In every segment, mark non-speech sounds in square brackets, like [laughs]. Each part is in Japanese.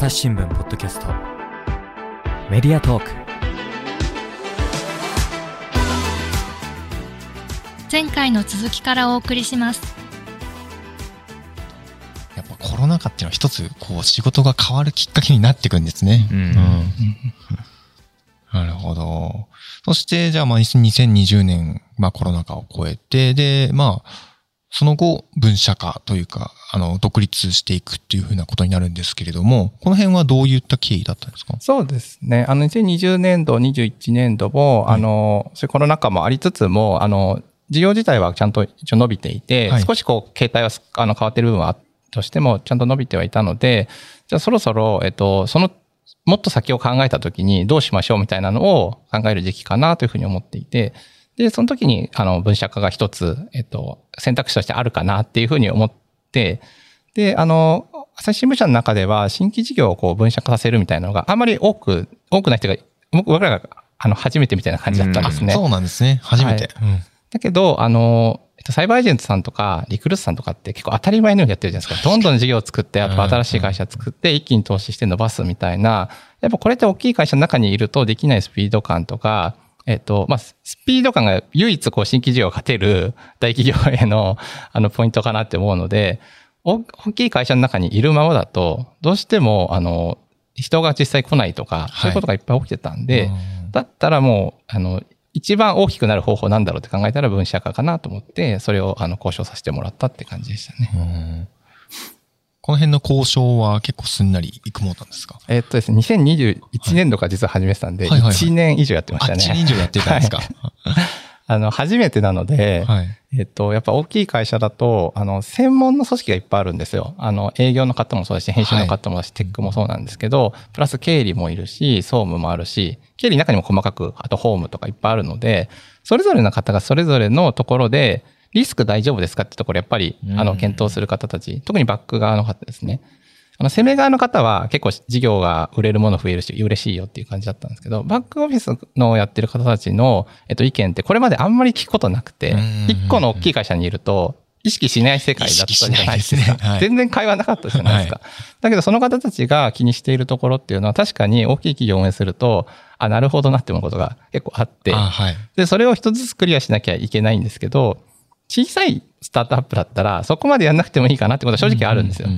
朝日新聞ポッドキャスト。メディアトーク。前回の続きからお送りします。やっぱコロナ禍っていうのは一つ、こう、仕事が変わるきっかけになっていくんですね。うん。なるほど。そして、じゃあ、まあ、2020年、まあ、コロナ禍を超えて、で、まあ、その後、分社化というか、あの、独立していくっていうふうなことになるんですけれども、この辺はどういった経緯だったんですか？そうですね。あの、2020年度、21年度も、はい。あの、そういうコロナ禍もありつつも、あの、事業自体はちゃんと一応伸びていて、はい。少しこう、形態はすあの変わってる部分はとしても、ちゃんと伸びてはいたので、じゃあそろそろ、えっと、その、もっと先を考えたときにどうしましょうみたいなのを考える時期かなというふうに思っていて、で、その時に、あの、分社化が一つ、えっと、選択肢としてあるかなっていうふうに思って、で、あの、朝日新聞社の中では、新規事業をこう分社化させるみたいなのがあんまり多く、多くない人が、僕僕らが、あの、初めてみたいな感じだったんですね。そうなんですね。初めて。うんだけど、あの、えっと、サイバーエージェントさんとか、リクルートさんとかって結構当たり前のようにやってるじゃないですか。どんどん事業を作って、あと新しい会社作って、一気に投資して伸ばすみたいな、やっぱこれって大きい会社の中にいるとできないスピード感とか、えっと、まあ、スピード感が唯一こう新規事業を勝てる大企業への、[laughs] あの、ポイントかなって思うので、お大きい会社の中にいるままだと、どうしても、あの、人が実際来ないとか、そういうことがいっぱい起きてたんで、うん。だったらもう、あの、一番大きくなる方法なんだろうって考えたら分社化かなと思って、それをあの交渉させてもらったって感じでしたね。うんこの辺の交渉は結構すんなりいくもんなんですか？えっとですね、2021年度から実は始めてたんで、はいはいはい1年以上やってまあ、した1年以ね。上やってたんですか？あの、初めてなので、はい。えっと、やっぱ大きい会社だと、あの、専門の組織がいっぱいあるんですよ。あの、営業の方もそうだし、編集の方もだし、テックもそうなんですけど、プラス経理もいるし、総務もあるし、経理の中にも細かく、あとホームとかいっぱいあるので、それぞれの方がそれぞれのところで、リスク大丈夫ですかってところ、やっぱり、あの、うん検討する方たち、特にバック側の方ですね。あの、攻め側の方は結構事業が売れるもの増えるし、嬉しいよっていう感じだったんですけど、バックオフィスのやってる方たちの、えっと、意見ってこれまであんまり聞くことなくてうん、一個の大きい会社にいると、意識しない世界だったじゃないですか。ねはい全然会話なかったじゃないですか。だけど、その方たちが気にしているところっていうのは、確かに大きい企業を応援すると、あ、なるほどなって思うことが結構あって、あ、はい。で、それを一つずつクリアしなきゃいけないんですけど、小さいスタートアップだったら、そこまでやんなくてもいいかなってことは正直あるんですよ。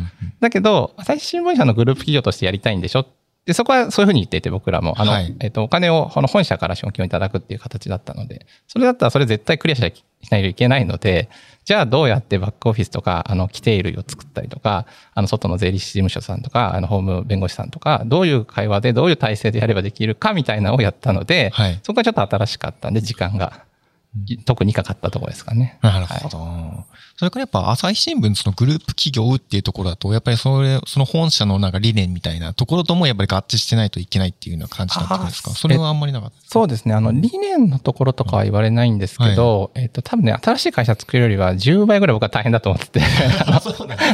だけど、朝日新聞社のグループ企業としてやりたいんでしょで、そこはそういうふうに言っていて、僕らも。あの、はいえっと、お金を、この本社から資本金をいただくっていう形だったので、それだったらそれ絶対クリアしなきしないといけないので、じゃあどうやってバックオフィスとか、あの、規定類を作ったりとか、あの、外の税理士事務所さんとか、あの、法務弁護士さんとか、どういう会話でどういう体制でやればできるかみたいなのをやったので、はい。そこがちょっと新しかったんで、時間が、特にかかったところですかね。なるほど。それからやっぱ朝日新聞そのグループ企業っていうところだと、やっぱりそれ、その本社のなんか理念みたいなところともやっぱり合致してないといけないっていうような感じだったんですか？それはあんまりなかったそうですね。あの、理念のところとかは言われないんですけど、えっと、多分ね、新しい会社作るよりは10倍ぐらい僕は大変だと思ってて、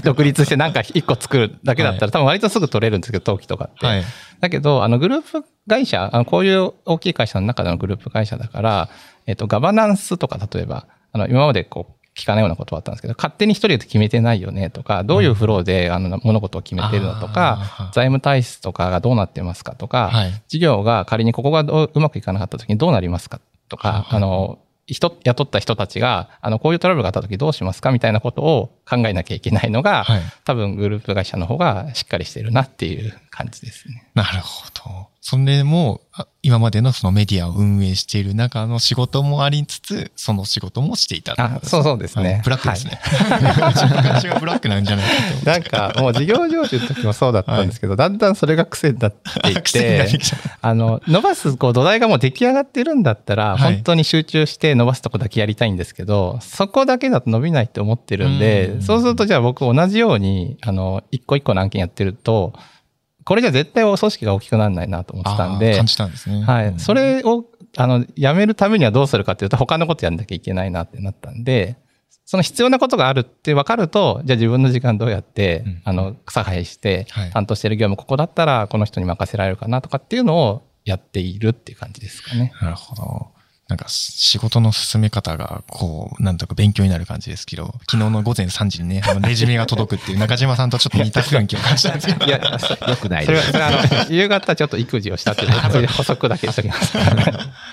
独立してなんか1個作るだけだったら、多分割とすぐ取れるんですけど、登記とかって。はい。だけど、あの、グループ会社、あのこういう大きい会社の中でのグループ会社だから、えっと、ガバナンスとか、例えば、あの、今までこう、聞かないようなことはあったんですけど、勝手に一人で決めてないよねとか、どういうフローで、あの、物事を決めてるのとあかー、財務体質とかがどうなってますかとか、はい。事業が仮にここがうまくいかなかった時にどうなりますかとか、あの、人、雇った人たちが、あの、こういうトラブルがあった時どうしますかみたいなことを考えなきゃいけないのが、はい。多分グループ会社の方がしっかりしてるなっていう感じですね。なるほど。それも、あ今までのそのメディアを運営している中の仕事もありつつ、その仕事もしていたあ、そうそうですね。はいブラックですね。昔はブラックなんじゃないかと。[laughs] なんか、もう事業上手の時もそうだったんですけど、だんだんそれが癖になっていててあの、伸ばすこう土台がもう出来上がってるんだったら、はい本当に集中して伸ばすとこだけやりたいんですけど、そこだけだと伸びないって思ってるんうで、んそうするとじゃあ僕同じように、あの、一個一個の案件やってると、これじゃ絶対組織が大きくならないなと思ってたんで感、じたんですね。はい。うんそれを、あの、やめるためにはどうするかっていうと、他のことやんなきゃいけないなってなったんで、その必要なことがあるって分かると、じゃあ自分の時間どうやって、うんあの、草生えしてはい、担当してる業務ここだったら、この人に任せられるかなとかっていうのをやっているっていう感じですかね。なるほど。なんか仕事の進め方が、こう、なんとか勉強になる感じですけど、昨日の午前3時にね、あの [laughs] レジュメが届くっていう中島さんとちょっと似た雰囲気を感じたんですけど。いや、よくないそれは、です。それはあの、夕方ちょっと育児をしたっていう、それで補足だけしときます。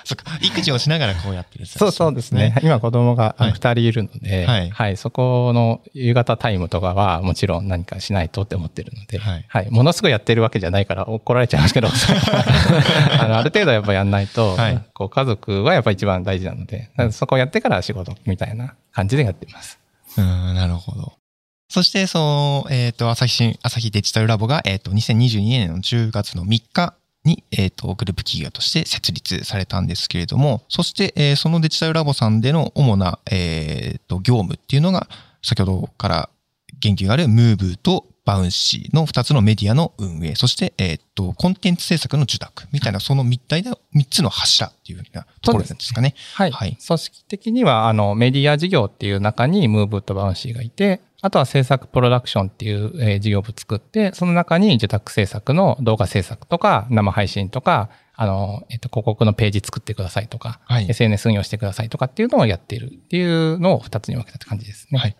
そっか、育児をしながらこうやってるそうそうですね。。今子供がはい2人いるので、はいはい、そこの夕方タイムとかはもちろん何かしないとって思ってるので、はいはい、ものすごいやってるわけじゃないから怒られちゃいますけど、[laughs] あのある程度やっぱやんないと、はいこう家族はやっぱ一番大事なので、そこをやってから仕事みたいな感じでやってます。うん、なるほど。そして、その、えっ、と、朝日新、朝日デジタルラボが、えっ、と、2022年の10月の3日に、えっ、と、グループ企業として設立されたんですけれども、そして、えーそのデジタルラボさんでの主な、えっ、と、業務っていうのが、先ほどから言及があるムーブとバウンシーの2つのメディアの運営、そして、えっ、と、コンテンツ制作の受託みたいな、その3体の3つの柱っていうようなところなんですかね。はい。はい組織的には、あの、メディア事業っていう中にムーブとバウンシーがいて、あとは制作プロダクションっていう、えー事業部作って、その中に受託制作の動画制作とか、生配信とか、あの、えっ、と、広告のページ作ってくださいとか、はい。SNS 運用してくださいとかっていうのをやっているっていうのを2つに分けたって感じですね。はい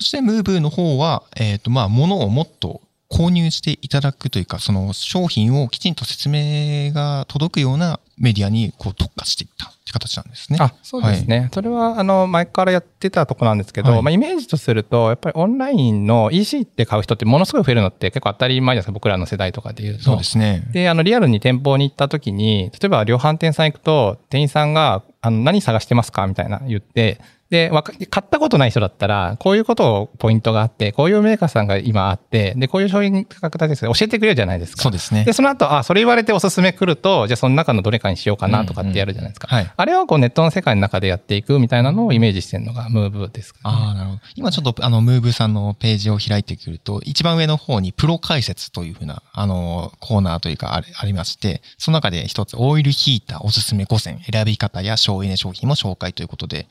そして、ムーブの方は、えっ、と、まあ、物をもっと購入していただくというか、その商品をきちんと説明が届くようなメディアにこう特化していったって形なんですね。あ、そうですね。それは、あの、前からやってたとこなんですけど、はいまあ、イメージとすると、やっぱりオンラインの EC って買う人ってものすごい増えるのって結構当たり前じゃないですか、僕らの世代とかで言うと。そうですね。で、あの、リアルに店舗に行った時に、例えば量販店さん行くと、店員さんが、あの、何探してますかみたいな言って、で、わか買ったことない人だったら、こういうことをポイントがあって、こういうメーカーさんが今あって、で、こういう商品価格帯です教えてくれるじゃないですか。そうですねで、。その後、あ、それ言われておすすめ来ると、じゃあその中のどれかにしようかなとかってやるじゃないですか。はい。あれをこうネットの世界の中でやっていくみたいなのをイメージしてるのがムーブですかね、ああ、なるほど。今ちょっと、あの、ムーブさんのページを開いてくると、一番上の方にプロ解説というふうな、あの、コーナーというかあれありまして、その中で一つ、オイルヒーターおすすめ5選、選び方や省エネ商品も紹介ということで、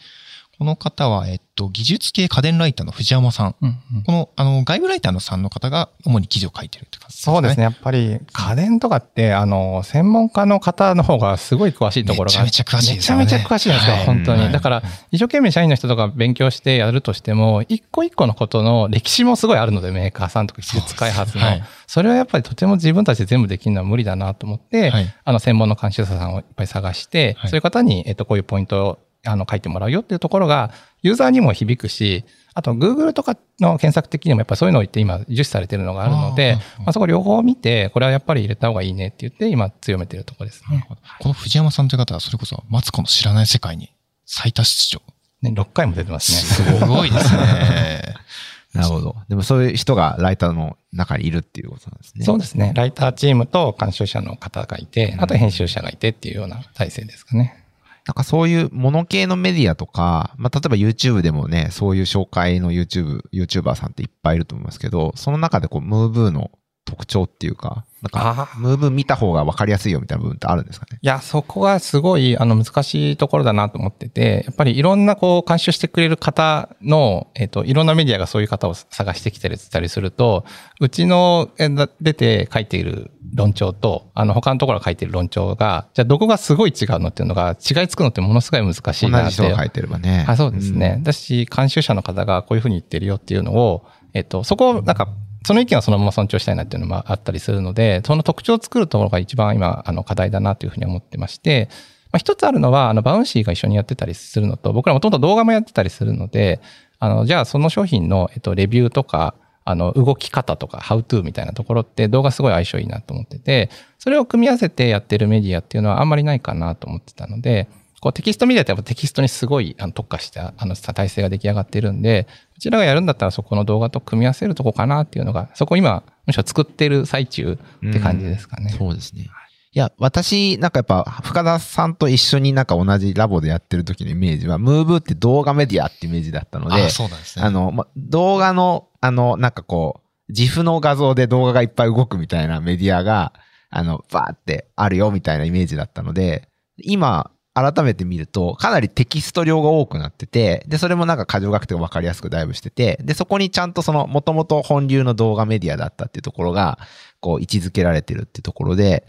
この方は、えっと、技術系家電ライターの藤山さん。うんうんこの、あの、外部ライターのさんの方が主に記事を書いてるって感じそうですね。。やっぱり家電とかって、あの、専門家の方の方がすごい詳しいところが。めちゃめちゃ詳しいですよねめちゃめちゃ詳しいんですよ、はい本当に。はいだから、一生懸命社員の人とか勉強してやるとしても、一個一個のことの歴史もすごいあるので、メーカーさんとか技術開発の。そはいそれはやっぱりとても自分たちで全部できるのは無理だなと思って、はいあの、専門の監修者さんをいっぱい探して、はいそういう方に、えっと、こういうポイントを、あの、書いてもらうよっていうところが、ユーザーにも響くし、あと、Google とかの検索的にもやっぱりそういうのを言って今、重視されてるのがあるので、あーまあ、そこ両方見て、これはやっぱり入れた方がいいねって言って、今強めてるところですね。この藤山さんという方は、それこそ、マツコの知らない世界に最多出場。ね、6回も出てますね。すごいですね。[laughs] なるほど。でもそういう人がライターの中にいるっていうことなんですね。そうですね。ライターチームと監修者の方がいて、あと編集者がいてっていうような体制ですかね。なんかそういうもの系のメディアとか、まあ、例えば YouTube でもね、そういう紹介の YouTube、YouTuber さんっていっぱいいると思いますけど、その中でこう、ムーブーの特徴っていうか、なんか、ムーブー見た方が分かりやすいよみたいな部分ってあるんですかね？いや、そこがすごい、あの、難しいところだなと思ってて、やっぱりいろんな、こう、監修してくれる方の、えっ、と、いろんなメディアがそういう方を探してきたりしたりすると、うちの、えー出て書いている論調と、あの、他のところが書いている論調が、じゃあどこがすごい違うのっていうのが、違いつくのってものすごい難しいなって。同じ書いてればね。はい、そうですね。だし、監修者の方がこういうふうに言ってるよっていうのを、えっと、そこを、なんか、その意見はそのまま尊重したいなっていうのもあったりするので、その特徴を作るところが一番今、あの、課題だなというふうに思ってまして、まあ、一つあるのは、あの、バウンシーが一緒にやってたりするのと、僕らもともと動画もやってたりするので、あの、じゃあその商品の、えっと、レビューとか、あの、動き方とか、how to みたいなところって動画すごい相性いいなと思ってて、それを組み合わせてやってるメディアっていうのはあんまりないかなと思ってたので、こうテキストメディアってやっぱテキストにすごいあの特化したあの体制が出来上がってるんで、うちらがやるんだったらそこの動画と組み合わせるとこかなっていうのが、そこ今、むしろ作ってる最中って感じですかね。そうですね。いや、私、なんかやっぱ、深田さんと一緒になんか同じラボでやってる時のイメージは、ムーブって動画メディアってイメージだったので、あ、そうなんですね。あの、ま、動画の、あの、なんかこう、自負の画像で動画がいっぱい動くみたいなメディアが、あの、バーってあるよみたいなイメージだったので、今、改めて見ると、かなりテキスト量が多くなってて、で、それもなんか過剰書きとか分かりやすくダイブしてて、で、そこにちゃんとその、もともと本流の動画メディアだったっていうところが、こう、位置づけられてるっていうところで、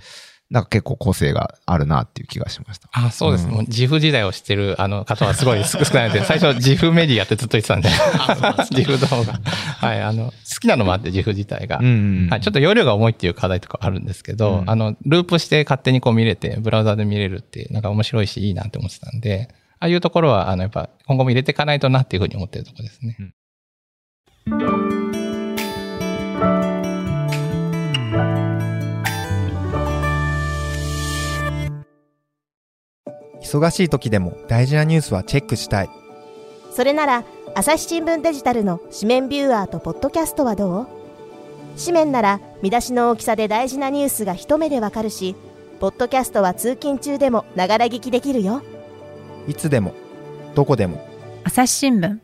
なんか結構個性があるなっていう気がしました。あ、そうです。うんもう自負時代を知ってるあの方はすごい少少ないので、[laughs] 最初自負メディアってずっと言ってたんで、[laughs] 自負動画。はい、あの、好きなのもあって自負自体が。うんはい、ちょっと容量が重いっていう課題とかあるんですけど、うんあの、ループして勝手にこう見れて、ブラウザで見れるって、なんか面白いしいいなって思ってたんで、ああいうところは、あの、やっぱ今後も入れていかないとなっていうふうに思ってるところですね。忙しい時でも大事なニュースはチェックしたい。それなら朝日新聞デジタルの紙面ビューアーとポッドキャストはどう？紙面なら見出しの大きさで大事なニュースが一目でわかるしポッドキャストは通勤中でもながら聞きできるよ。いつでもどこでも。朝日新聞。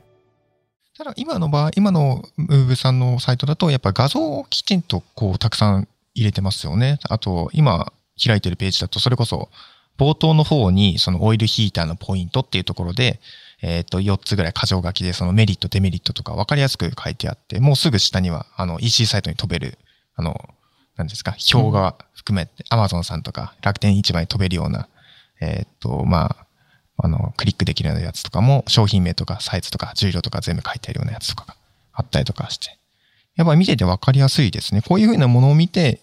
ただ今の場合、今のムーブさんのサイトだと、やっぱ画像をきちんとこうたくさん入れてますよね。あと、今開いてるページだと、それこそ冒頭の方にそのオイルヒーターのポイントっていうところで、えっ、と、4つぐらい箇条書きでそのメリット、デメリットとか分かりやすく書いてあって、もうすぐ下には、あの、EC サイトに飛べる、あの、何ですか、表が含めて、Amazon さんとか楽天市場に飛べるような、えっ、と、まあ、あの、クリックできるようなやつとかも、商品名とかサイズとか重量とか全部書いてあるようなやつとかがあったりとかして。やっぱり見てて分かりやすいですね。こういうふうなものを見て、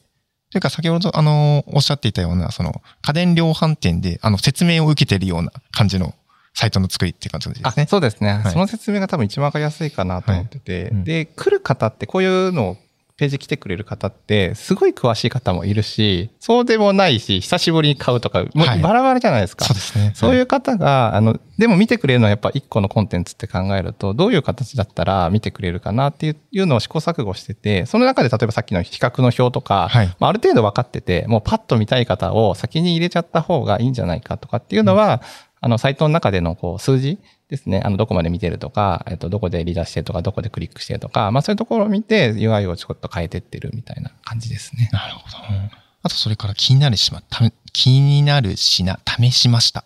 というか先ほど、あの、おっしゃっていたような、その、家電量販店で、あの、説明を受けてるような感じのサイトの作りっていう感じですあね。そうですね、はい。その説明が多分一番わかりやすいかなと思ってて、い。うん。で、来る方ってこういうのをページ来てくれる方って、すごい詳しい方もいるし、そうでもないし、久しぶりに買うとか、もうはいバラバラじゃないですか。そうですね。そういう方が、あの、でも見てくれるのはやっぱ一個のコンテンツって考えると、どういう形だったら見てくれるかなっていういうのを試行錯誤してて、その中で例えばさっきの比較の表とか、はいまあ、ある程度分かってて、もうパッと見たい方を先に入れちゃった方がいいんじゃないかとかっていうのは、あの、サイトの中でのこう数字ですね。あの、どこまで見てるとか、えっと、どこでリーダーしてるとか、どこでクリックしてるとか、まあそういうところを見て UI をちょっと変えてってるみたいな感じですね。なるほど。あと、それから気になるしま、た気になる品、試しました。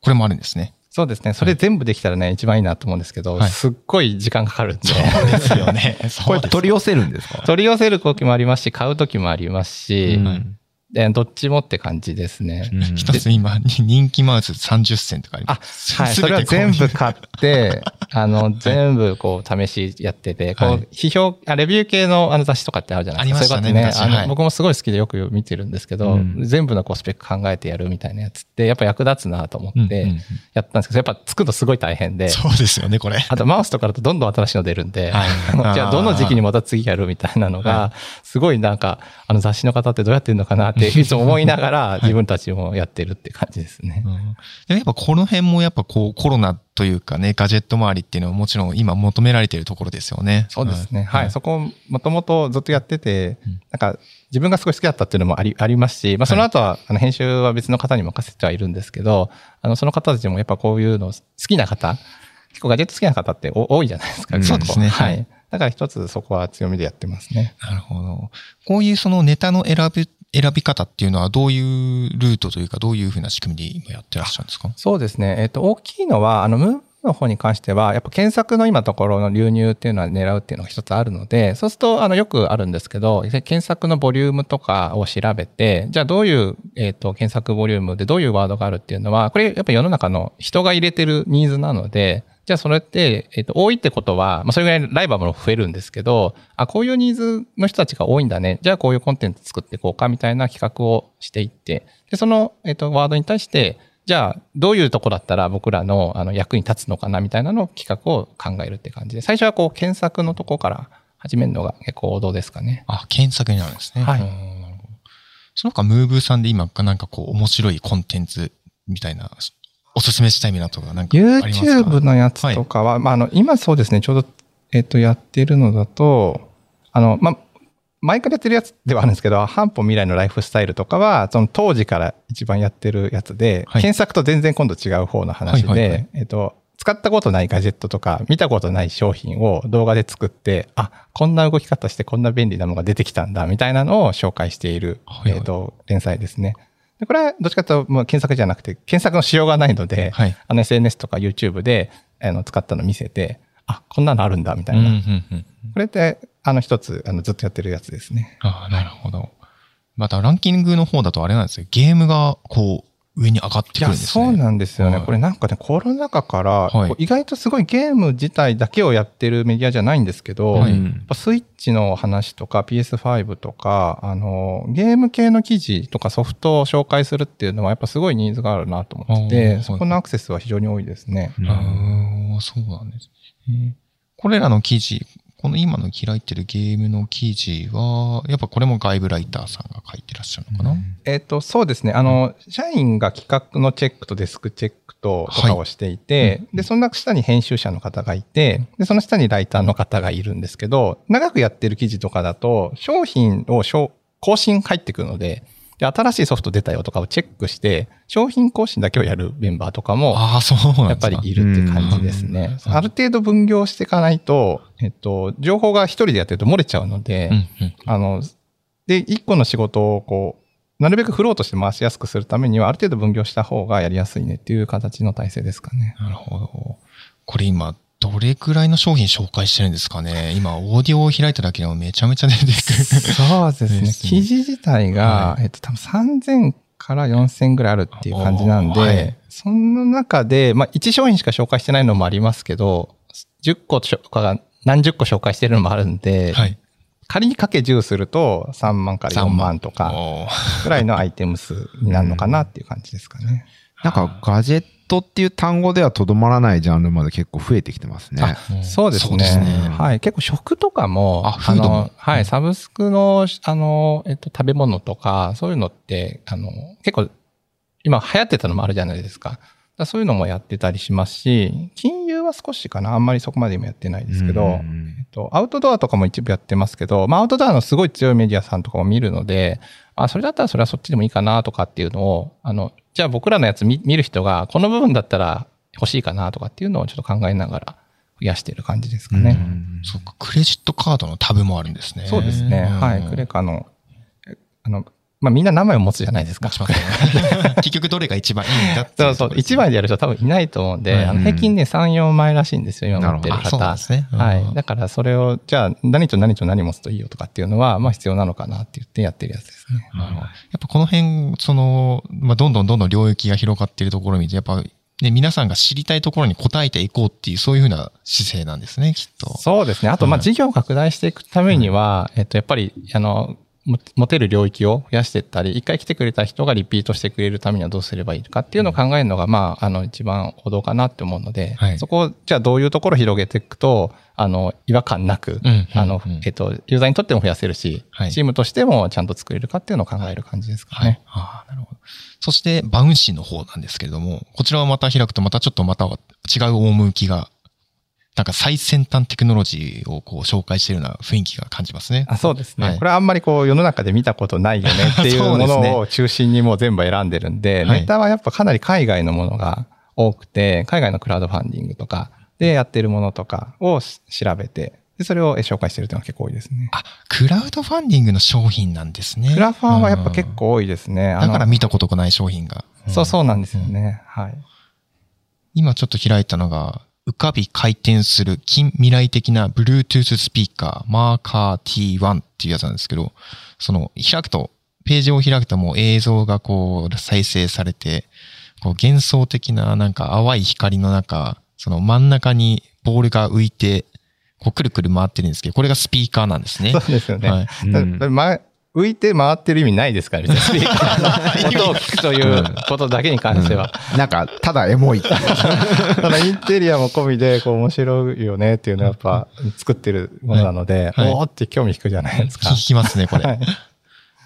これもあるんですね。そうですね。それ全部できたらね、一番いいなと思うんですけど、はいすっごい時間かかるんで。[laughs] ですよね。これ取り寄せるんですか？取り寄せる時もありますし、買う時もありますし、うんでどっちもって感じですね。うん。一つ今、に人気マウス30銭とかありまあ、す。はい。それは全部買って、[laughs] あの、全部こう試しやってて、こうはい、批評、あレビュー系のあの雑誌とかってあるじゃないですか。ありましたねそういう昔はいことあの僕もすごい好きでよく見てるんですけど、うん。全部のこうスペック考えてやるみたいなやつって、やっぱ役立つなと思ってやったんですけど、やっぱ作るのすごい大変で、そうですよね、これ。あとマウスとかだとどんどん新しいの出るんで、[laughs] じゃあどの時期にまた次やるみたいなのが、すごいなんか、あの雑誌の方ってどうやってるのかなっていつも思いながら自分たちもやってるって感じですね。うんでやっぱこの辺もやっぱこうコロナというかね、ガジェット周りっていうのはもちろん今求められているところですよね。そうですね。んはい。そこ、もともとずっとやってて、なんか、自分がすごい好きだったっていうのもあり、ありますし、まあ、その後は、あの、編集は別の方に任せてはいるんですけど、あの、その方たちもやっぱこういうの好きな方、結構ガジェット好きな方ってお多いじゃないですか。そうですねははいい。だから一つそこは強みでやってますね。なるほど。こういうそのネタの選び、選び方っていうのはどういうルートというかどういうふうな仕組みで今やってらっしゃるんですか？そうですね。えっ、と、大きいのは、あの、ムーブの方に関しては、やっぱ検索の今ところの流入っていうのは狙うっていうのが一つあるので、そうすると、あの、よくあるんですけど、検索のボリュームとかを調べて、じゃあどういう、えっ、と、検索ボリュームでどういうワードがあるっていうのは、これやっぱ世の中の人が入れてるニーズなので、じゃあそれって、えっ、と、多いってことは、まあそれぐらいライバルも増えるんですけど、あ、こういうニーズの人たちが多いんだね。じゃあこういうコンテンツ作っていこうかみたいな企画をしていって、で、その、えっ、と、ワードに対して、じゃあ、どういうとこだったら僕らのあの役に立つのかなみたいなのを企画を考えるって感じで、最初はこう検索のとこから始めるのが結構王道ですかね。あ、検索になるんですね。はいその他、ムーブーさんで今、なんかこう、面白いコンテンツみたいな、おすすめしたいなとか、なんかありますか？YouTube のやつとかは、まあ、あの、今そうですね、ちょうど、えっ、と、やってるのだと、あの、まあ、前からやってるやつではあるんですけど、半歩未来のライフスタイルとかは、その当時から一番やってるやつで、はい。検索と全然今度違う方の話で、はいはいはい。えっ、と、使ったことないガジェットとか、見たことない商品を動画で作って、あ、こんな動き方してこんな便利なものが出てきたんだ、みたいなのを紹介している、はいはい。えっ、と、連載ですね。でこれはどっちかというと、検索じゃなくて、検索のしようがないので、はい。あの SNS とか YouTube であの使ったの見せて、あ、こんなのあるんだ、みたうんいな。うんうんこれって、あの一つ、あのずっとやってるやつですね。ああ、なるほど。またランキングの方だとあれなんですよ。ゲームがこう、上に上がってくるんですね。そうなんですよね。はいこれなんかね、コロナ禍から、意外とすごいゲーム自体だけをやってるメディアじゃないんですけど、はいスイッチの話とか PS5 とか、あの、ゲーム系の記事とかソフトを紹介するっていうのはやっぱすごいニーズがあるなと思ってて、いそこのアクセスは非常に多いですね。うんあーそうなんですね。これらの記事、この今の開いてるゲームの記事は、やっぱこれも外部ライターさんが書いてらっしゃるのかな、えっ、と、そうですね。あの、社員が企画のチェックとデスクチェックととかをしていて、で、その下に編集者の方がいて、で、その下にライターの方がいるんですけど、長くやってる記事とかだと、商品をしょ更新入ってくるので、で、新しいソフト出たよとかをチェックして、商品更新だけをやるメンバーとかも、やっぱりいるって感じですね。ある程度分業していかないと、えっと、情報が一人でやってると漏れちゃうので、あの、で、一個の仕事をこう、なるべくフローとして回しやすくするためには、ある程度分業した方がやりやすいねっていう形の体制ですかね。なるほど。これ今、どれくらいの商品紹介してるんですかね？今、オーディオを開いただけでもめちゃめちゃ出てくる。そうですね。ですね記事自体が、はえっと、多分3000から4000ぐらいあるっていう感じなんで、はいその中で、まあ、1商品しか紹介してないのもありますけど、10個とかが何十個紹介してるのもあるんで、はい。仮にかけ10すると3万から4万とかぐらいのアイテム数になるのかなっていう感じですかね。[laughs] なんかガジェットっていう単語ではとどまらないジャンルまで結構増えてきてますね。うんそうですね。すねはい。結構食とかも、あフードものはい。サブスクの、あの、えっと、食べ物とか、そういうのって、あの、結構、今流行ってたのもあるじゃないですか。だそういうのもやってたりしますし、金融は少しかな。あんまりそこまで今やってないですけど、うんえっと、アウトドアとかも一部やってますけど、まあ、アウトドアのすごい強いメディアさんとかも見るので、あ、それだったらそれはそっちでもいいかなとかっていうのを、あの、じゃあ僕らのやつ見見る人が、この部分だったら欲しいかなとかっていうのをちょっと考えながら増やしている感じですかね。そっか、クレジットカードのタブもあるんですね。そうですね。うんはい。クレカの、えあの、まあ、みんな名前を持つじゃないですか。すね。[laughs] 結局どれが一番いいんだっていそうそう。一枚ででやる人多分いないと思うんで、はいあの平均ね、3、4枚らしいんですよ、今持ってる方で。すね。うんはい。だからそれを、じゃあ何と何と何持つといいよとかっていうのは、まあ必要なのかなって言ってやってるやつですね。なるほどやっぱこの辺、その、まあ、どんどんどんどん領域が広がっているところを見て、やっぱ、ね、皆さんが知りたいところに答えていこうっていう、そういうふうな姿勢なんですね、きっと。そうですね。あと、まあ、はい事業を拡大していくためには、えっと、やっぱり、あの、も持てる領域を増やしていったり、一回来てくれた人がリピートしてくれるためにはどうすればいいかっていうのを考えるのが、まあ、あの、一番王道かなって思うので、はいそこを、じゃあどういうところを広げていくと、あの、違和感なく、うんあのうん、えっと、ユーザーにとっても増やせるし、はいチームとしてもちゃんと作れるかっていうのを考える感じですかはいね。。ああ、なるほど。そして、バウンシーの方なんですけれども、こちらをまた開くと、またちょっとまた違う趣が、なんか最先端テクノロジーをこう紹介しているような雰囲気が感じますね。あそうですね、はいこれはあんまりこう世の中で見たことないよねっていうも [laughs] のを中心にもう全部選んでるんで、はいネタはやっぱかなり海外のものが多くて、海外のクラウドファンディングとかでやってるものとかをし調べて、でそれをえ紹介してるというのが結構多いですね。あ、クラウドファンディングの商品なんですね。クラファンはやっぱ結構多いですね。うん。だから見たことがない商品が。そうそうなんですよね。はい。今ちょっと開いたのが、浮かび回転する近未来的な Bluetooth スピーカー、マーカー T1 っていうやつなんですけど、その開くと、ページを開くともう映像がこう再生されて、こう幻想的ななんか淡い光の中、その真ん中にボールが浮いて、こうくるくる回ってるんですけど、これがスピーカーなんですね。そうですよね。はいうんだま浮いて回ってる意味ないですから、別に音を聞くということだけに関しては。なんか、ただエモい。[laughs] ただインテリアも込みで、こう面白いよねっていうのはやっぱ作ってるものなので、はいおーって興味引くじゃないですか。聞きますね、これ。はい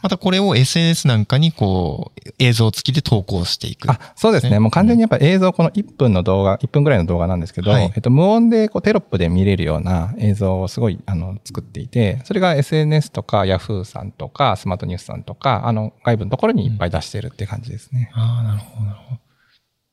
またこれを SNS なんかにこう、映像付きで投稿していく。あ、そうですね。ねもう完全にやっぱ映像、この1分の動画、1分ぐらいの動画なんですけど、はいえっと、無音でこうテロップで見れるような映像をすごい、あの、作っていて、それが SNS とか Yahoo さんとかスマートニュースさんとか、あの、外部のところにいっぱい出してるって感じですね。ああ、なるほど、なるほど。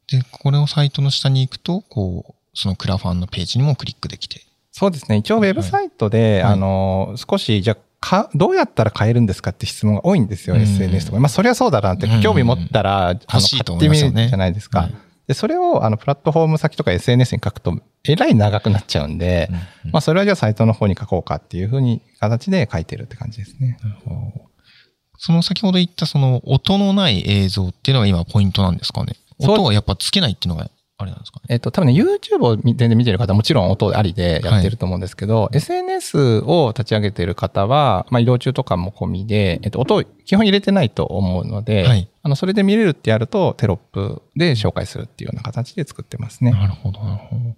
で、これをサイトの下に行くと、こう、そのクラファンのページにもクリックできて。そうですね。一応ウェブサイトで、はいあの、少し、じゃあか、どうやったら買えるんですかって質問が多いんですよ、うん SNS とか。まあ、そりゃそうだなってうん、興味持ったら、あの、買ってみるじゃないですか。はいで、それを、あの、プラットフォーム先とか SNS に書くと、えらい長くなっちゃうんで、うんまあ、それはじゃあサイトの方に書こうかっていうふうに形で書いてるって感じですね。その先ほど言ったその音のない映像っていうのが今ポイントなんですかね。音はやっぱつけないっていうのがあれなんですかね。えっと、多分ね、YouTube を見全然見てる方はもちろん音ありでやってると思うんですけど、SNS を立ち上げてる方は、まあ移動中とかも込みで、えっと、音を基本入れてないと思うので、はいあの、それで見れるってやるとテロップで紹介するっていうような形で作ってますね。なるほど、なるほど。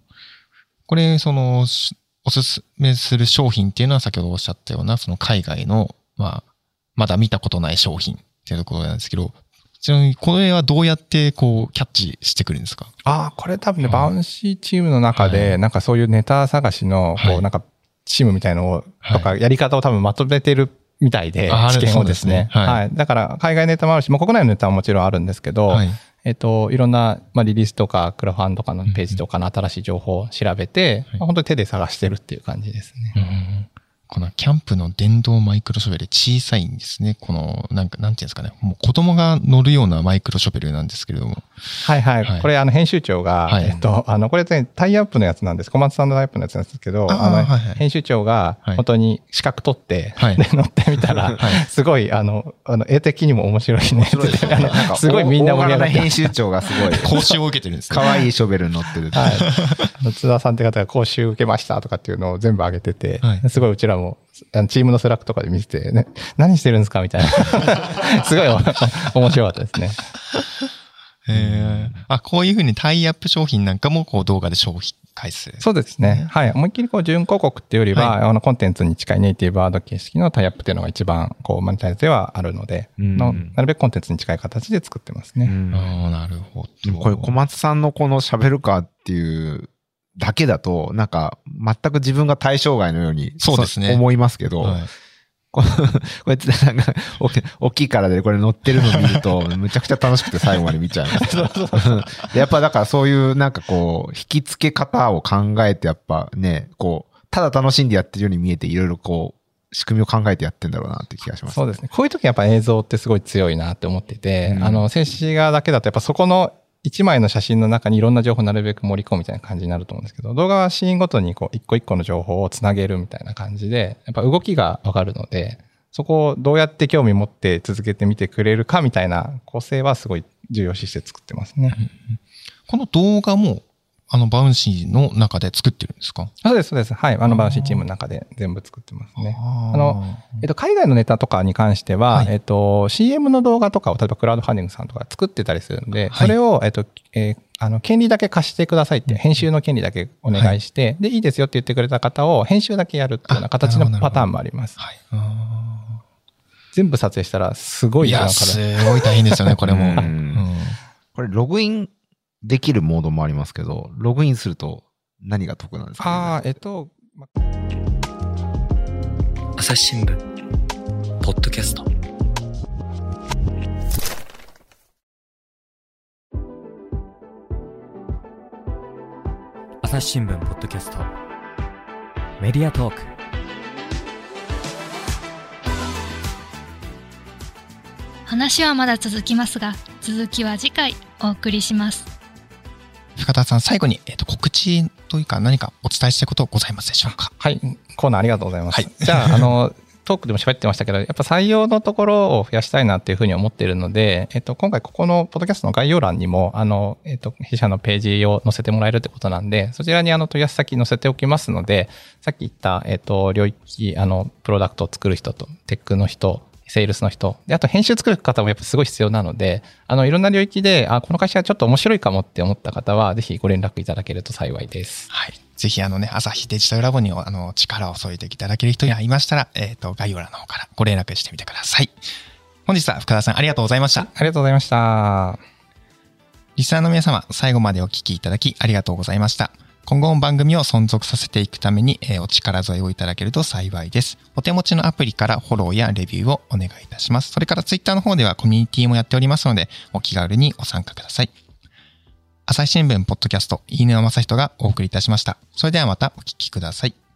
これ、その、しおすすめする商品っていうのは先ほどおっしゃったような、その海外の、まあ、まだ見たことない商品っていうところなんですけど、ちなみにこれはどうやってこうキャッチしてくるんですか？ああ、これ多分ね、はいバウンシーチームの中はで、い。なんかそういうネタ探しの、はい。こう、なんか、チームみたいのを、はい。とか、やり方を多分まとめてるみたいで、知見をですすね。はい。はい。だから、海外ネタもあるし、もう国内のネタももちろんあるんですけど、はい。えっと、いろんな、まあ、リリースとか、クラファンとかのページとかの新しい情報を調べて、はい。まあ本当に手で探してるっていう感じですね。うんこのキャンプの電動マイクロショベル小さいんですね。この、なんか、なんていうんですかね。もう子供が乗るようなマイクロショベルなんですけれども。はいはい。はいこれ、あの、編集長が、はいえっと、あの、これね、タイアップのやつなんです。小松さんのタイアップのやつなんですけど、あの、はいはい編集長がはい、本当に資格取って、はいで、[laughs] 乗ってみたら、はいすごい、あの、あの、絵的にも面白いね。ってあのなんかすごいみんな盛り上がって大柄な編集長がすごい、[laughs] 講習を受けてるんですね。可愛いショベルに乗ってる。はい。あの津田さんって方が講習受けましたとかっていうのを全部上げてて、はいすごいうちらも、あのチームのスラックとかで見てて、ね、何してるんですかみたいな。[laughs] すごい [laughs] 面白かったですね。えーあ、こういうふうにタイアップ商品なんかもこう動画で消費回数。そうですね。はい。思いっきりこう、準広告っていうよりは、はあの、コンテンツに近いネイティブワード形式のタイアップっていうのが一番、こう、マネタイズではあるので、うんのなるべくコンテンツに近い形で作ってますね。うんああ、なるほど。これ小松さんのこの喋るかっていうだけだと、なんか全く自分が対象外のようにそうですね思いますけど、はいこ [laughs] こいつなんか大きいからでこれ乗ってるの見ると、むちゃくちゃ楽しくて最後まで見ちゃいます。[laughs] でやっぱだからそういうなんかこう、引き付け方を考えてやっぱね、こう、ただ楽しんでやってるように見えていろいろこう、仕組みを考えてやってんだろうなって気がします。そうですね。こういう時やっぱ映像ってすごい強いなって思ってて、うんあの、静止画だけだとやっぱそこの1枚の写真の中にいろんな情報をなるべく盛り込むみたいな感じになると思うんですけど、動画はシーンごとにこう一個一個の情報をつなげるみたいな感じで、やっぱ動きがわかるので、そこをどうやって興味持って続けてみてくれるかみたいな構成はすごい重要視して作ってますね。この動画も、あの、バウンシーの中で作ってるんですか？そうです、そうです。はい。あの、バウンシーチームの中で全部作ってますね。ああの、えっと、海外のネタとかに関しては、はいえっと、CM の動画とかを、例えばクラウドファンディングさんとか作ってたりするんで、はいそれを、えっと、えーあの、権利だけ貸してくださいって、編集の権利だけお願いして、で、いいですよって言ってくれた方を編集だけやるっていうような形のパターンもあります。はい。あ全部撮影したら、すごーいや、い時間かかる。すごい大変ですよね、これも。[laughs] うんうんこれログインできるモードもありますけど、ログインすると何が得なんですか、ああ、えっと、ま朝日新聞ポッドキャスト。朝日新聞ポッドキャスト。メディアトーク。話はまだ続きますが、続きは次回お送りします。深田さん、最後に、えっ、と、告知というか何かお伝えしたいことございますでしょうか？はい、コーナーありがとうございます。はいじゃあ、あの、トークでも喋ってましたけど、やっぱ採用のところを増やしたいなっていうふうに思っているので、えっと、今回ここのポッドキャストの概要欄にも、あの、えっと、弊社のページを載せてもらえるってことなんで、そちらにあの問い合わせ先載せておきますので、さっき言った、えっと、領域、あの、プロダクトを作る人と、テックの人、セールスの人。で、あと編集作る方もやっぱすごい必要なので、あの、いろんな領域で、あ、この会社ちょっと面白いかもって思った方は、ぜひご連絡いただけると幸いです。はい。ぜひ、あのね、朝日デジタルラボに、あの、力を添えていただける人がいましたら、えっ、と、概要欄の方からご連絡してみてください。本日は深田さん、ありがとうございました。ありがとうございました。リスナーの皆様、最後までお聞きいただきありがとうございました。今後も番組を存続させていくために、えーお力添えをいただけると幸いです。お手持ちのアプリからフォローやレビューをお願いいたします。それからツイッターの方ではコミュニティもやっておりますので、お気軽にご参加ください。朝日新聞ポッドキャスト、飯沼正人がお送りいたしました。それではまたお聞きください。